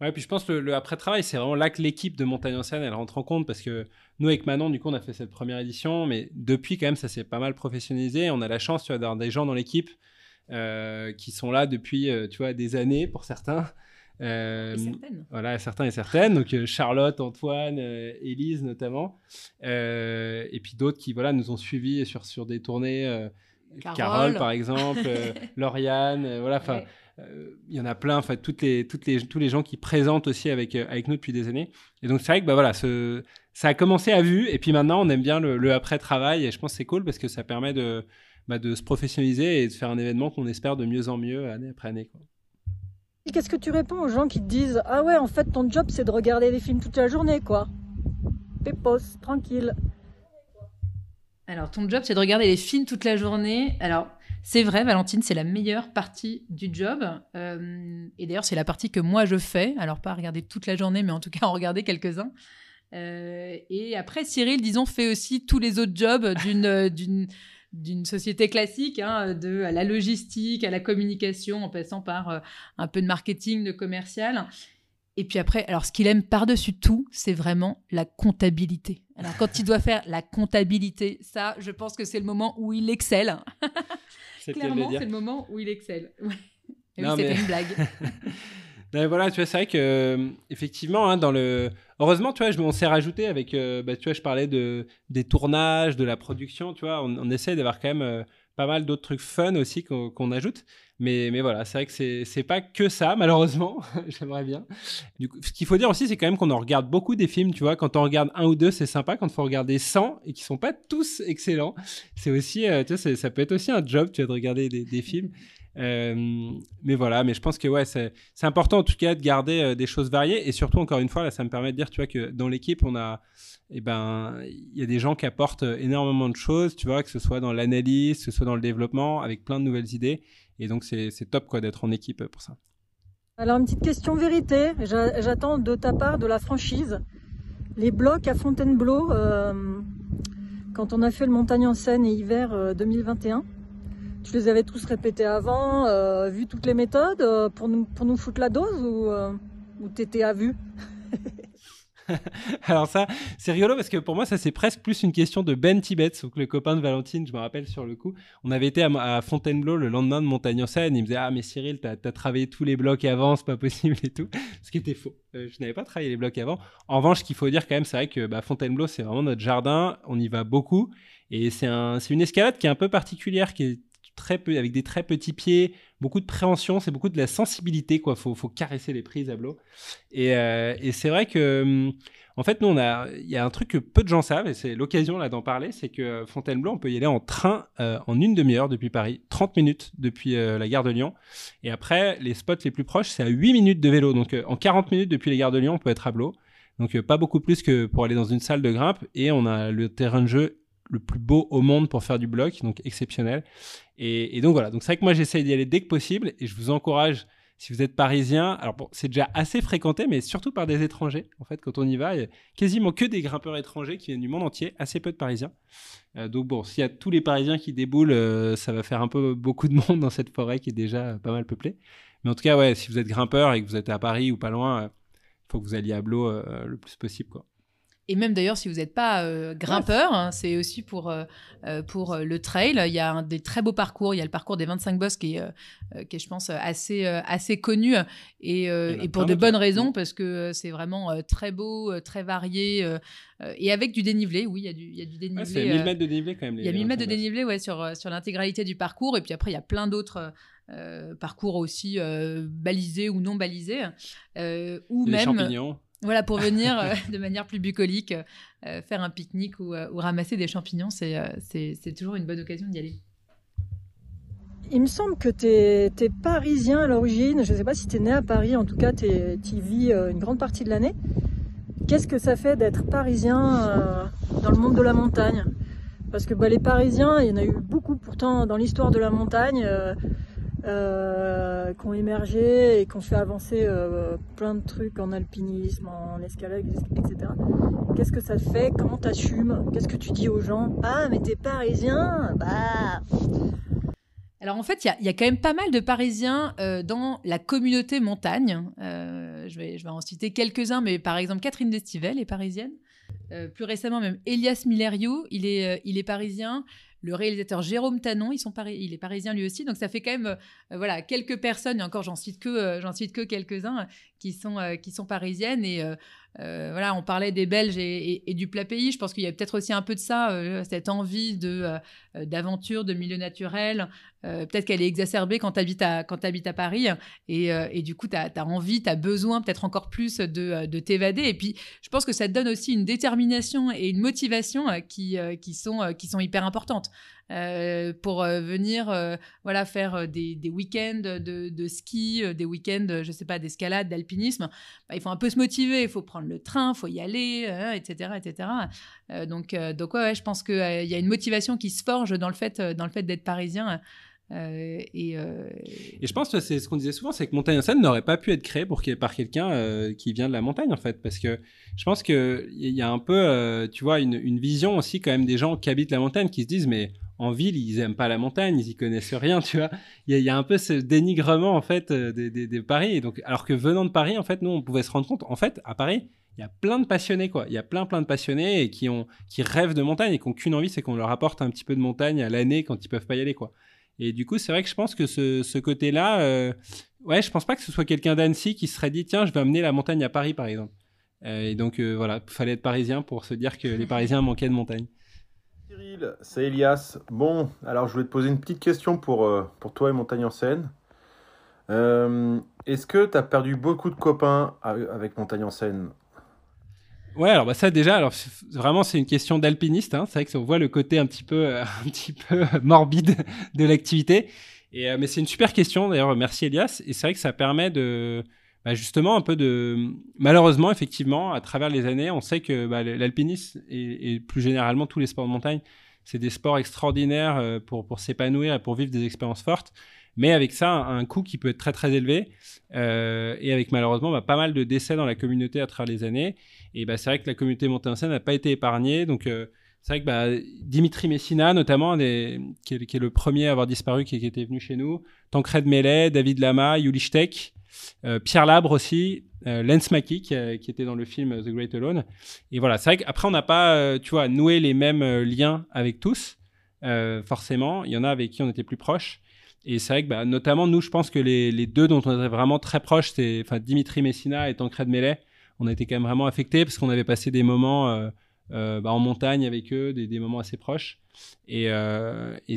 Ouais, puis je pense que le, après-travail, c'est vraiment là que l'équipe de Montagne en scène, elle rentre en compte parce que nous, avec Manon, du coup, on a fait cette première édition, mais depuis, quand même, ça s'est pas mal professionnalisé. On a la chance, tu vois, d'avoir des gens dans l'équipe euh, qui sont là depuis, euh, tu vois, des années pour certains. Euh, voilà, certains et certaines. Donc Charlotte, Antoine, Élise notamment. et puis d'autres qui voilà, nous ont suivis sur, sur des tournées. Carole. par exemple, Lauriane, voilà. Enfin, euh, il y en a plein, en fait, toutes les, toutes les, tous les gens qui présentent aussi avec, euh, avec nous depuis des années. Et donc, c'est vrai que bah, voilà, ce, ça a commencé à vue, et puis maintenant, on aime bien le, après-travail, et je pense que c'est cool parce que ça permet de, bah, de se professionnaliser et de faire un événement qu'on espère de mieux en mieux année après année. Qu'est-ce que tu réponds aux gens qui te disent Ah ouais, en fait, ton job, c'est de regarder les films toute la journée, quoi Pépos, tranquille. Alors, ton job, c'est de regarder les films toute la journée. Alors, c'est vrai, Valentine, c'est la meilleure partie du job. Euh, et d'ailleurs, c'est la partie que moi je fais. Alors, pas regarder toute la journée, mais en tout cas en regarder quelques-uns. Euh, et après, Cyril, disons, fait aussi tous les autres jobs d'une, d'une, d'une société classique, hein, de à la logistique, à la communication, en passant par euh, un peu de marketing, de commercial. Et puis après, alors ce qu'il aime par-dessus tout, c'est vraiment la comptabilité. Alors quand il doit faire la comptabilité, ça, je pense que c'est le moment où il excelle. Clairement, c'est le moment où il excelle. oui, c'était une blague. voilà, tu vois, c'est vrai que euh, effectivement, hein, dans le, heureusement, tu vois, je, on s'est rajouté avec, euh, bah, tu vois, je parlais de des tournages, de la production, tu vois, on, essaie d'avoir quand même euh, pas mal d'autres trucs fun aussi qu'on ajoute. Mais, mais voilà, c'est vrai que c'est pas que ça, malheureusement. J'aimerais bien. Du coup, ce qu'il faut dire aussi, c'est quand même qu'on en regarde beaucoup des films, tu vois. Quand on regarde un ou deux, c'est sympa. Quand il faut regarder 100 et qui sont pas tous excellents, c'est aussi, euh, tu ça peut être aussi un job, tu vois, de regarder des films. Euh, mais voilà, mais je pense que ouais, c'est important en tout cas de garder euh, des choses variées et surtout encore une fois là, ça me permet de dire tu vois que dans l'équipe on a, eh ben il y a des gens qui apportent énormément de choses, tu vois, que ce soit dans l'analyse, que ce soit dans le développement, avec plein de nouvelles idées et donc, c'est top quoi d'être en équipe pour ça. Alors, une petite question vérité. J'attends de ta part de la franchise. Les blocs à Fontainebleau, euh, quand on a fait le Montagne en Seine et hiver 2021, euh, tu les avais tous répétés avant, euh, vu toutes les méthodes, pour, nous, pour nous foutre la dose ou, ou t'étais à vue? Alors ça, c'est rigolo parce que pour moi, ça c'est presque plus une question de Ben Tibet, donc le copain de Valentine, je me rappelle sur le coup. On avait été à, Fontainebleau le lendemain de Montagne en Seine, il me disait ah mais Cyril, t'as as travaillé tous les blocs avant, c'est pas possible et tout, ce qui était faux. Euh, je n'avais pas travaillé les blocs avant. En revanche, ce qu'il faut dire quand même, c'est vrai que bah, Fontainebleau, c'est vraiment notre jardin, on y va beaucoup et c'est un, une escalade qui est un peu particulière, qui est très peu, avec des très petits pieds, beaucoup de préhension, c'est beaucoup de la sensibilité, quoi. Faut, faut caresser les prises à l'eau. Et, euh, et c'est vrai que, hum, en fait, nous, on a, il y a un truc que peu de gens savent, et c'est l'occasion là d'en parler, c'est que Fontainebleau, on peut y aller en train euh, en une demi-heure depuis Paris, 30 minutes depuis euh, la gare de Lyon. Et après, les spots les plus proches, c'est à 8 minutes de vélo. Donc, en 40 minutes depuis les gares de Lyon, on peut être à Blo. Donc, pas beaucoup plus que pour aller dans une salle de grimpe. Et on a le terrain de jeu le plus beau au monde pour faire du bloc, donc exceptionnel. Et, donc voilà, donc c'est vrai que moi j'essaye d'y aller dès que possible et je vous encourage, si vous êtes parisien, alors bon, c'est déjà assez fréquenté, mais surtout par des étrangers. En fait, quand on y va, il y a quasiment que des grimpeurs étrangers qui viennent du monde entier, assez peu de parisiens. Euh, donc bon, s'il y a tous les parisiens qui déboulent, euh, ça va faire un peu beaucoup de monde dans cette forêt qui est déjà pas mal peuplée. Mais en tout cas, ouais, si vous êtes grimpeur et que vous êtes à Paris ou pas loin, il euh, faut que vous alliez à Blo le plus possible, quoi. Et même d'ailleurs, si vous n'êtes pas euh, grimpeur, hein, c'est aussi pour, euh, euh, pour le trail. Il y a un, des très beaux parcours. Il y a le parcours des 25 bosses qui est, qui est je pense, assez, assez connu. Et, et pour de bonnes raisons, parce que c'est vraiment très beau, très varié. et avec du dénivelé, oui, il y a du, il y a du dénivelé. c'est 1000 mètres de dénivelé quand même. Il y a 1000 mètres de dénivelé ouais, sur, sur l'intégralité du parcours. Et puis après, il y a plein d'autres. parcours aussi balisés ou non balisés. ou les même champignons Voilà, pour venir euh, de manière plus bucolique, euh, faire un pique-nique ou, ou, ramasser des champignons, c'est toujours une bonne occasion d'y aller. Il me semble que tu es, parisien à l'origine. Je ne sais pas si tu es né à Paris, en tout cas, tu y vis une grande partie de l'année. Qu'est-ce que ça fait d'être parisien dans le monde de la montagne? Parce que bah, les Parisiens, il y en a eu beaucoup pourtant dans l'histoire de la montagne. Euh, qui ont émergé et qui ont fait avancer euh, plein de trucs en alpinisme, en escalade, etc. Qu'est-ce que ça fait? Comment t'assumes? Qu'est-ce que tu dis aux gens? Ah, mais t'es parisien? Bah alors en fait, il y, a quand même pas mal de Parisiens euh, dans la communauté montagne. je, vais, je vais en citer quelques-uns, mais par exemple Catherine Destivelle est parisienne. plus récemment même Elias Milleriou, il est, il est parisien le réalisateur Jérôme Tanon, il est parisien lui aussi, donc ça fait quand même euh, voilà quelques personnes, et encore j'en cite que euh, j'en que quelques-uns qui sont euh, qui sont parisiennes et voilà on parlait des Belges et, du plat pays, je pense qu'il y a peut-être aussi un peu de ça, cette envie de d'aventure, de milieu naturel, peut-être qu'elle est exacerbée quand tu habites à habites à Paris. Et, et du coup tu as, envie, tu as besoin peut-être encore plus de, de t'évader. Et puis je pense que ça te donne aussi une détermination et une motivation qui qui sont qui sont hyper importantes. Euh, pour euh, venir euh, voilà faire des, week-ends de, ski, des week-ends, je sais pas, d'escalade, d'alpinisme. Bah, il faut un peu se motiver, il faut prendre le train, il faut y aller, etc., etc. donc, donc ouais, je pense qu'il y a une motivation qui se forge dans le fait, dans fait d'être parisien. et, et, je pense que c'est ce qu'on disait souvent, c'est que Montagne Seine n'aurait pas pu être créé pour, par quelqu'un qui vient de la montagne en fait, parce que je pense qu'il y a un peu, tu vois, une, vision aussi quand même des gens qui habitent la montagne qui se disent mais en ville, ils aiment pas la montagne, ils y connaissent rien, tu vois. Il y, a un peu ce dénigrement en fait euh, de, Paris. Et donc, alors que venant de Paris, en fait, nous, on pouvait se rendre compte. En fait, à Paris, il y a plein de passionnés, quoi. Il y a plein, plein de passionnés et qui ont, qui rêvent de montagne et qui n'ont qu'une envie, c'est qu'on leur apporte un petit peu de montagne à l'année quand ils peuvent pas y aller, quoi. Et du coup, c'est vrai que je pense que ce, côté-là, euh, ouais, je pense pas que ce soit quelqu'un d'Annecy qui serait dit, tiens, je vais amener la montagne à Paris, par exemple. Euh, et donc, voilà, fallait être parisien pour se dire que les Parisiens manquaient de montagne. Cyril, c'est Elias. Bon, alors je voulais te poser une petite question pour, euh, pour toi et Montagne en Seine. Euh, est-ce que tu as perdu beaucoup de copains avec Montagne en Seine? Ouais, alors bah ça déjà, alors vraiment c'est une question d'alpiniste. Hein. C'est vrai que on voit le côté un petit peu, euh, un petit peu morbide de l'activité. Et mais c'est une super question. D'ailleurs, merci Elias. Et c'est vrai que ça permet de bah, justement un peu de malheureusement effectivement à travers les années on sait que bah, l'alpinisme et, plus généralement tous les sports de montagne c'est des sports extraordinaires euh, pour, pour s'épanouir et pour vivre des expériences fortes. Mais avec ça un, coût qui peut être très très élevé euh, et avec malheureusement bah, pas mal de décès dans la communauté à travers les années. Et c'est vrai que la communauté scène n'a pas été épargnée. Donc euh, c'est vrai que Dimitri Messina, notamment, qui, est, le premier à avoir disparu, qui, était venu chez nous, Tancred Mellet, David Lama, Yuli euh, Pierre Labre aussi, euh, Lance Mackie qui, était dans le film The Great Alone. Et voilà, c'est vrai qu'après on n'a pas, euh, tu vois, noué les mêmes liens avec tous, forcément. Il y en a avec qui on était plus proches. Et c'est vrai que, bah, notamment, nous, je pense que les, deux dont on était vraiment très proches, c'est Dimitri Messina et Tancred Mellet. On a été quand même vraiment affectés parce qu'on avait passé des moments bah, en montagne avec eux, des, moments assez proches. Et,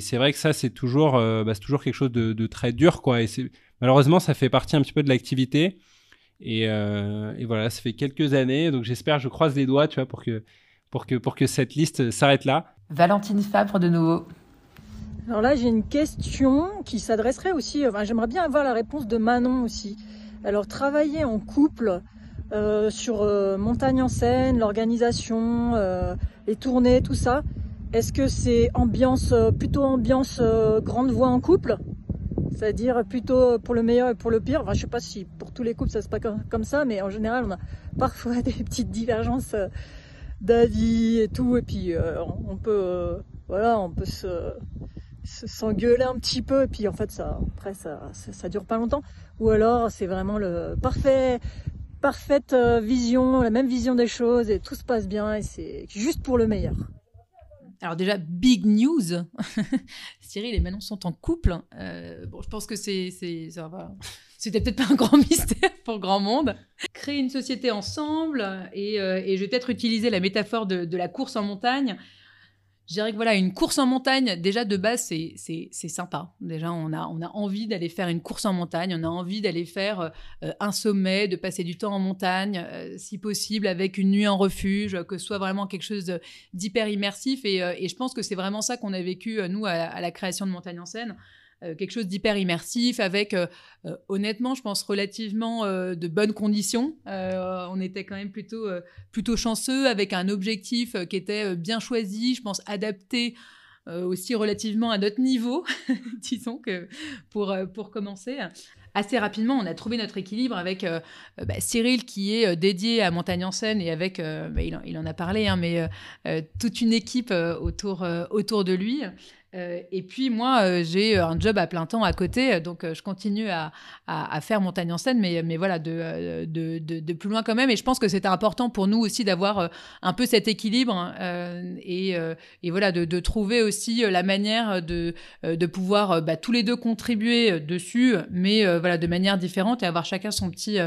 c'est vrai que ça, c'est toujours, bah, toujours quelque chose de, très dur, quoi. Malheureusement, ça fait partie un petit peu de l'activité. Euh, et, voilà, ça fait quelques années. Donc j'espère, je croise les doigts, tu vois, pour que, pour que, pour que cette liste s'arrête là. Valentine Fabre de nouveau. Alors là, j'ai une question qui s'adresserait aussi. Enfin, J'aimerais bien avoir la réponse de Manon aussi. Alors, travailler en couple euh, sur euh, Montagne en Seine, l'organisation, les tournées, tout ça. Est-ce que c'est ambiance, plutôt ambiance grande voix en couple? C'est-à-dire plutôt pour le meilleur et pour le pire. Enfin, je sais pas si pour tous les couples ça se passe comme ça, mais en général, on a parfois des petites divergences euh, d'avis et tout, et puis euh, on peut, euh, voilà, on peut se s'engueuler un petit peu, et puis en fait, ça, après, ça, ça, dure pas longtemps. Ou alors, c'est vraiment le parfait, parfaite vision, la même vision des choses, et tout se passe bien, et c'est juste pour le meilleur. Alors déjà, big news, Cyril et Manon sont en couple. Euh, bon, je pense que c'est, c'était peut-être pas un grand mystère pour grand monde. Créer une société ensemble et, euh, et je vais peut-être utiliser la métaphore de, la course en montagne. Je dirais que voilà, une course en montagne, déjà de base, c'est, sympa. Déjà, on a, on a envie d'aller faire une course en montagne, on a envie d'aller faire euh, un sommet, de passer du temps en montagne, euh, si possible avec une nuit en refuge, que ce soit vraiment quelque chose d'hyper immersif. Et, euh, et, je pense que c'est vraiment ça qu'on a vécu, nous, à, à, la création de Montagne en scène. Euh, quelque chose d'hyper immersif, avec, euh, euh, honnêtement, je pense, relativement de bonnes conditions. on était quand même plutôt, plutôt chanceux, avec un objectif qui était bien choisi, je pense, adapté aussi relativement à notre niveau, disons que pour, pour commencer. Assez rapidement, on a trouvé notre équilibre avec bah, Cyril qui est dédié à Montagne en Seine et avec, bah, il, en, a parlé, hein, mais toute une équipe autour, autour de lui. Euh, et puis moi, euh, j'ai un job à plein temps à côté, donc euh, je continue à, faire montagne en scène, mais, voilà, de, plus loin quand même. Et je pense que c'était important pour nous aussi d'avoir un peu cet équilibre et, et, voilà, de, trouver aussi la manière de, pouvoir bah, tous les deux contribuer dessus, mais voilà, de manière différente et avoir chacun son petit,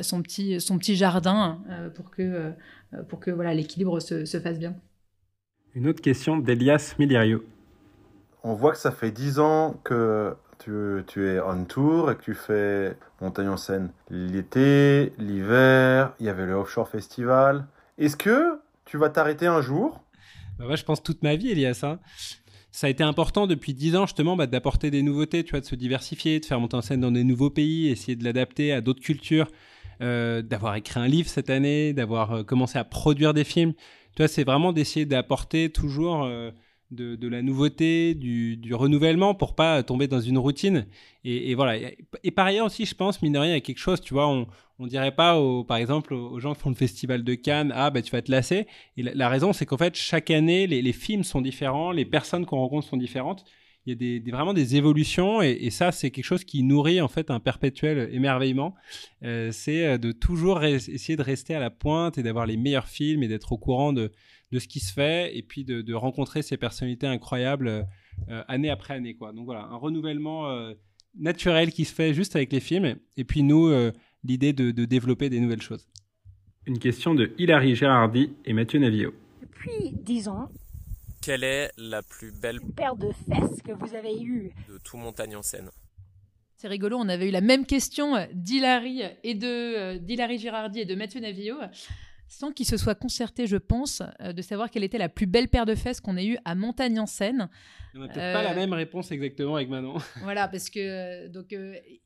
son petit, son petit jardin pour que, pour que voilà, l'équilibre se, se fasse bien. Une autre question d'Elias Milirio on voit que ça fait 10 ans que tu, tu, es on tour et que tu fais montagne en scène l'été, l'hiver, il y avait le Offshore Festival. Est-ce que tu vas t'arrêter un jour? Bah Je pense toute ma vie, Elias. Hein. Ça a été important depuis 10 ans justement bah, d'apporter des nouveautés, tu vois, de se diversifier, de faire monter en scène dans des nouveaux pays, essayer de l'adapter à d'autres cultures, euh, d'avoir écrit un livre cette année, d'avoir euh, commencé à produire des films. Tu vois, c'est vraiment d'essayer d'apporter toujours... Euh, de, la nouveauté, du, renouvellement pour pas tomber dans une routine. Et, voilà. Et, par ailleurs aussi, je pense, mine de rien, il y a quelque chose, tu vois, on, on dirait pas, par exemple, aux gens qui font le festival de Cannes, ah, bah, tu vas te lasser. Et la, raison, c'est qu'en fait, chaque année, les, films sont différents, les personnes qu'on rencontre sont différentes. Il y a des, vraiment des évolutions et, ça, c'est quelque chose qui nourrit en fait un perpétuel émerveillement. Euh, c'est euh, de toujours essayer de rester à la pointe et d'avoir les meilleurs films et d'être au courant de, de ce qui se fait et puis de, rencontrer ces personnalités incroyables euh, année après année. Quoi. Donc voilà, un renouvellement euh, naturel qui se fait juste avec les films et puis nous, euh, l'idée de, développer des nouvelles choses. Une question de Hilary Gérardi et Mathieu Navio. Depuis 10 ans, quelle est la plus belle paire de fesses que vous avez eue de tout montagne en scène? C'est rigolo, on avait eu la même question d'Hilary et de d'Hilary Girardi et de Mathieu Navio sans qu'il se soit concerté, je pense, euh, de savoir quelle était la plus belle paire de fesses qu'on ait eue à Montagne en Seine. On n'a peut-être pas la euh, même réponse exactement avec Manon. voilà, parce que euh, donc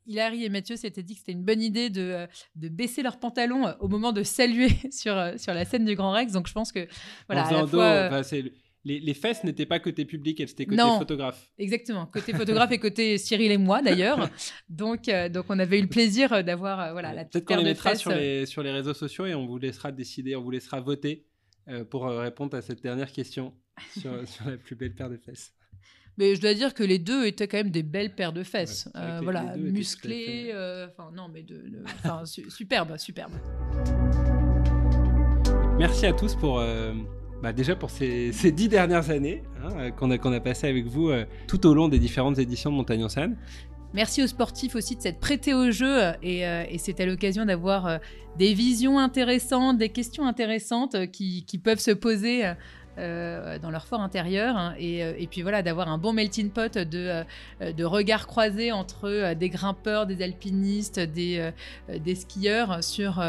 Hilary et Mathieu s'étaient dit que c'était une bonne idée de, de baisser leurs pantalons au moment de saluer sur, sur la scène du Grand Rex. Donc je pense que voilà, à la fois, les, fesses n'étaient pas côté public, elles étaient côté photographe. Exactement, côté photographe et côté Cyril et moi d'ailleurs. donc, euh, donc on avait eu le plaisir d'avoir euh, voilà, la Peut-être qu'on les mettra sur les, sur les réseaux sociaux et on vous laissera décider, on vous laissera voter euh, pour répondre à cette dernière question sur, la plus belle paire de fesses. Mais je dois dire que les deux étaient quand même des belles paires de fesses. voilà, musclées. Enfin, non, mais de, superbe, superbe. Merci à tous pour bah déjà pour ces, ces, dix dernières années hein, euh, qu'on a, qu'on a passé avec vous euh, tout au long des différentes éditions de Montagne en scène. Merci aux sportifs aussi de s'être prêtés au jeu euh, et, c'était l'occasion d'avoir des visions intéressantes, des questions intéressantes qui, qui peuvent se poser euh, dans leur fort intérieur. Hein, euh, et, puis voilà, d'avoir un bon melting pot de, euh, de regards croisés entre des grimpeurs, des alpinistes, des, skieurs sur,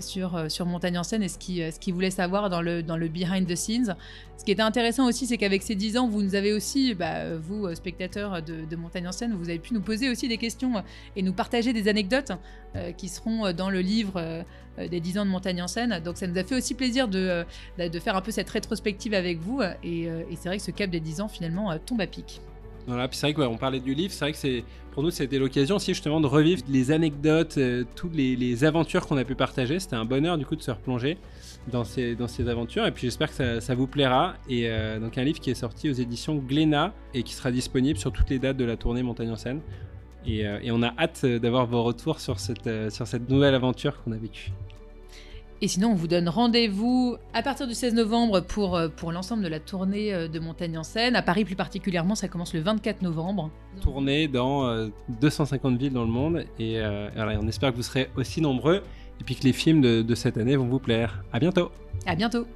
sur, sur Montagne et ce qu'ils ce qui voulaient savoir dans le, dans le behind the scenes. Ce qui était intéressant aussi, c'est qu'avec ces 10 ans, vous nous avez aussi, bah, vous, spectateurs de, de, Montagne en Seine, vous avez pu nous poser aussi des questions et nous partager des anecdotes qui seront dans le livre des 10 ans de Montagne en Seine. Donc ça nous a fait aussi plaisir de, de faire un peu cette rétrospective avec vous. Euh, et, c'est vrai que ce cap des 10 ans, finalement, euh, tombe à pic. Voilà, puis c'est vrai qu'on parlait du livre, c'est vrai que c'est pour nous c'était l'occasion aussi justement de revivre les anecdotes, euh, toutes les, aventures qu'on a pu partager. C'était un bonheur du coup de se replonger dans ces, dans ces aventures et puis j'espère que ça, vous plaira. Et donc un livre qui est sorti aux éditions Glénat et qui sera disponible sur toutes les dates de la tournée Montagne en Seine. Et, et on a hâte d'avoir vos retours sur cette, sur cette nouvelle aventure qu'on a vécue. Et sinon, on vous donne rendez-vous à partir du 16 novembre pour, euh, pour l'ensemble de la tournée euh, de Montagne en Seine. À Paris plus particulièrement, ça commence le 24 novembre. Tournée dans 250 euh, villes dans le monde. Et on espère que vous serez aussi nombreux et puis que les films de, de cette année vont vous plaire. À bientôt. À bientôt.